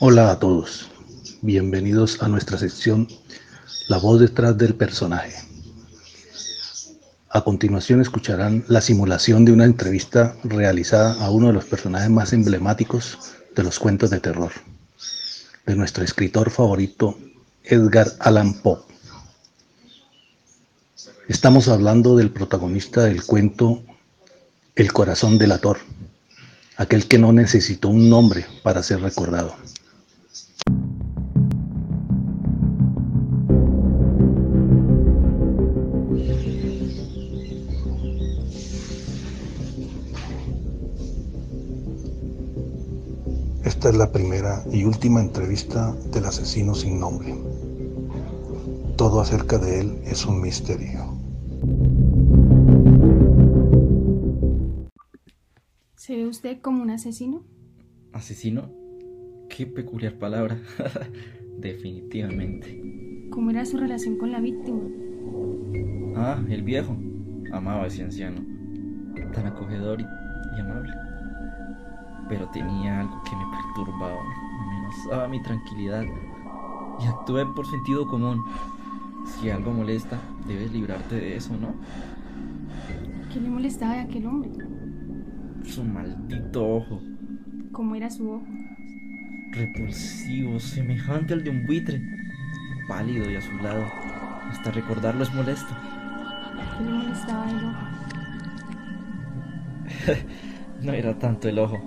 Hola a todos, bienvenidos a nuestra sección La voz detrás del personaje. A continuación escucharán la simulación de una entrevista realizada a uno de los personajes más emblemáticos de los cuentos de terror, de nuestro escritor favorito Edgar Allan Poe. Estamos hablando del protagonista del cuento El corazón del ator, aquel que no necesitó un nombre para ser recordado. Esta es la primera y última entrevista del asesino sin nombre. Todo acerca de él es un misterio. ¿Se ve usted como un asesino? ¿Asesino? Qué peculiar palabra. Definitivamente. ¿Cómo era su relación con la víctima? Ah, el viejo. Amaba a ese anciano. Tan acogedor y, y amable. Pero tenía algo que me perturbaba, amenazaba mi tranquilidad. Y actué por sentido común. Si algo molesta, debes librarte de eso, ¿no? ¿Qué le molestaba de aquel hombre? Su maldito ojo. ¿Cómo era su ojo? repulsivo, semejante al de un buitre, pálido y azulado. Hasta recordarlo es molesto. ¿Qué le molestaba el ojo? no era tanto el ojo,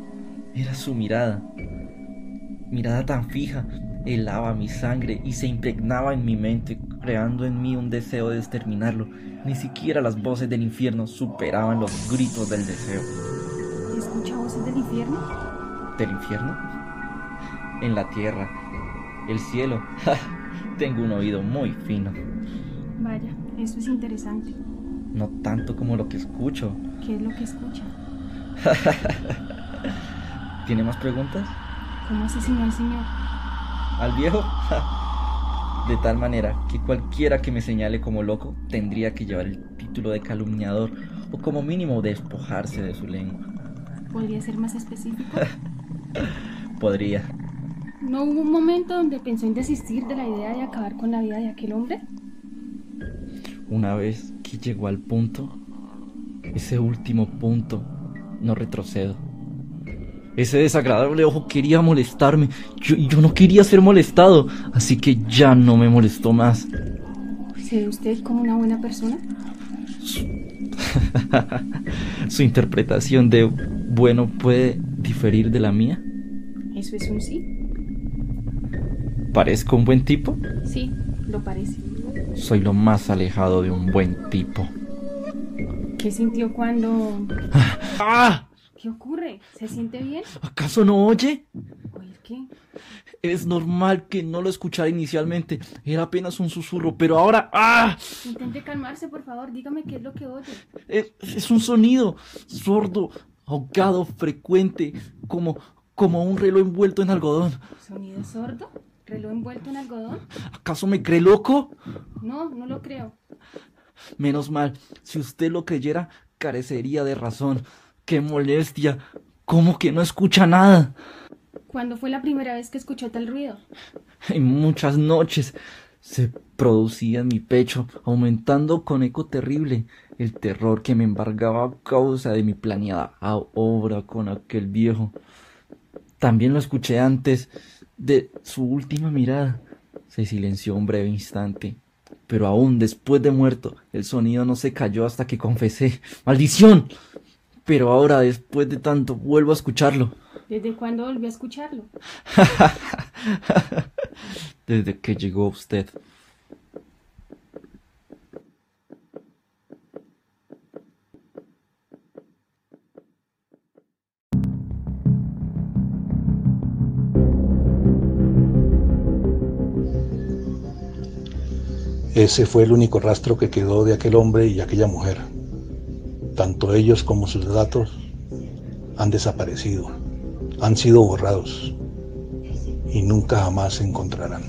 era su mirada. Mirada tan fija, helaba mi sangre y se impregnaba en mi mente, creando en mí un deseo de exterminarlo. Ni siquiera las voces del infierno superaban los gritos del deseo. ¿Escucha voces del infierno? ¿Del infierno? en la tierra, el cielo. Tengo un oído muy fino. Vaya, eso es interesante. No tanto como lo que escucho. ¿Qué es lo que escucha? ¿Tiene más preguntas? ¿Cómo asesinó al señor? ¿Al viejo? De tal manera que cualquiera que me señale como loco tendría que llevar el título de calumniador o como mínimo despojarse de su lengua. ¿Podría ser más específico? Podría. ¿No hubo un momento donde pensó en desistir de la idea de acabar con la vida de aquel hombre? Una vez que llegó al punto, ese último punto, no retrocedo. Ese desagradable ojo quería molestarme. Yo, yo no quería ser molestado, así que ya no me molestó más. ¿Se ve usted como una buena persona? Su, Su interpretación de bueno puede diferir de la mía. ¿Eso es un sí? ¿Parezco un buen tipo? Sí, lo parece. Soy lo más alejado de un buen tipo. ¿Qué sintió cuando... ¡Ah! ¿Qué ocurre? ¿Se siente bien? ¿Acaso no oye? ¿Oír qué? Es normal que no lo escuchara inicialmente. Era apenas un susurro, pero ahora... ¡Ah! Intente calmarse, por favor. Dígame qué es lo que oye. Es, es un sonido sordo, ahogado, frecuente, como, como un reloj envuelto en algodón. ¿Sonido sordo? ¿Reloj envuelto en algodón? ¿Acaso me cree loco? No, no lo creo. Menos mal, si usted lo creyera, carecería de razón. ¡Qué molestia! ¿Cómo que no escucha nada? ¿Cuándo fue la primera vez que escuchó tal ruido? En muchas noches se producía en mi pecho, aumentando con eco terrible el terror que me embargaba a causa de mi planeada obra con aquel viejo. También lo escuché antes de su última mirada. Se silenció un breve instante, pero aún después de muerto, el sonido no se cayó hasta que confesé. ¡Maldición! Pero ahora, después de tanto, vuelvo a escucharlo. ¿Desde cuándo volvió a escucharlo? Desde que llegó usted. Ese fue el único rastro que quedó de aquel hombre y aquella mujer. Tanto ellos como sus datos han desaparecido, han sido borrados y nunca jamás se encontrarán.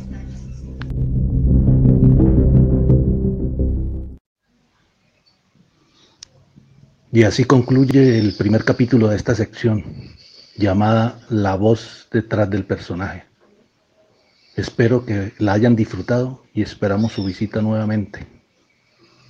Y así concluye el primer capítulo de esta sección, llamada La voz detrás del personaje. Espero que la hayan disfrutado y esperamos su visita nuevamente.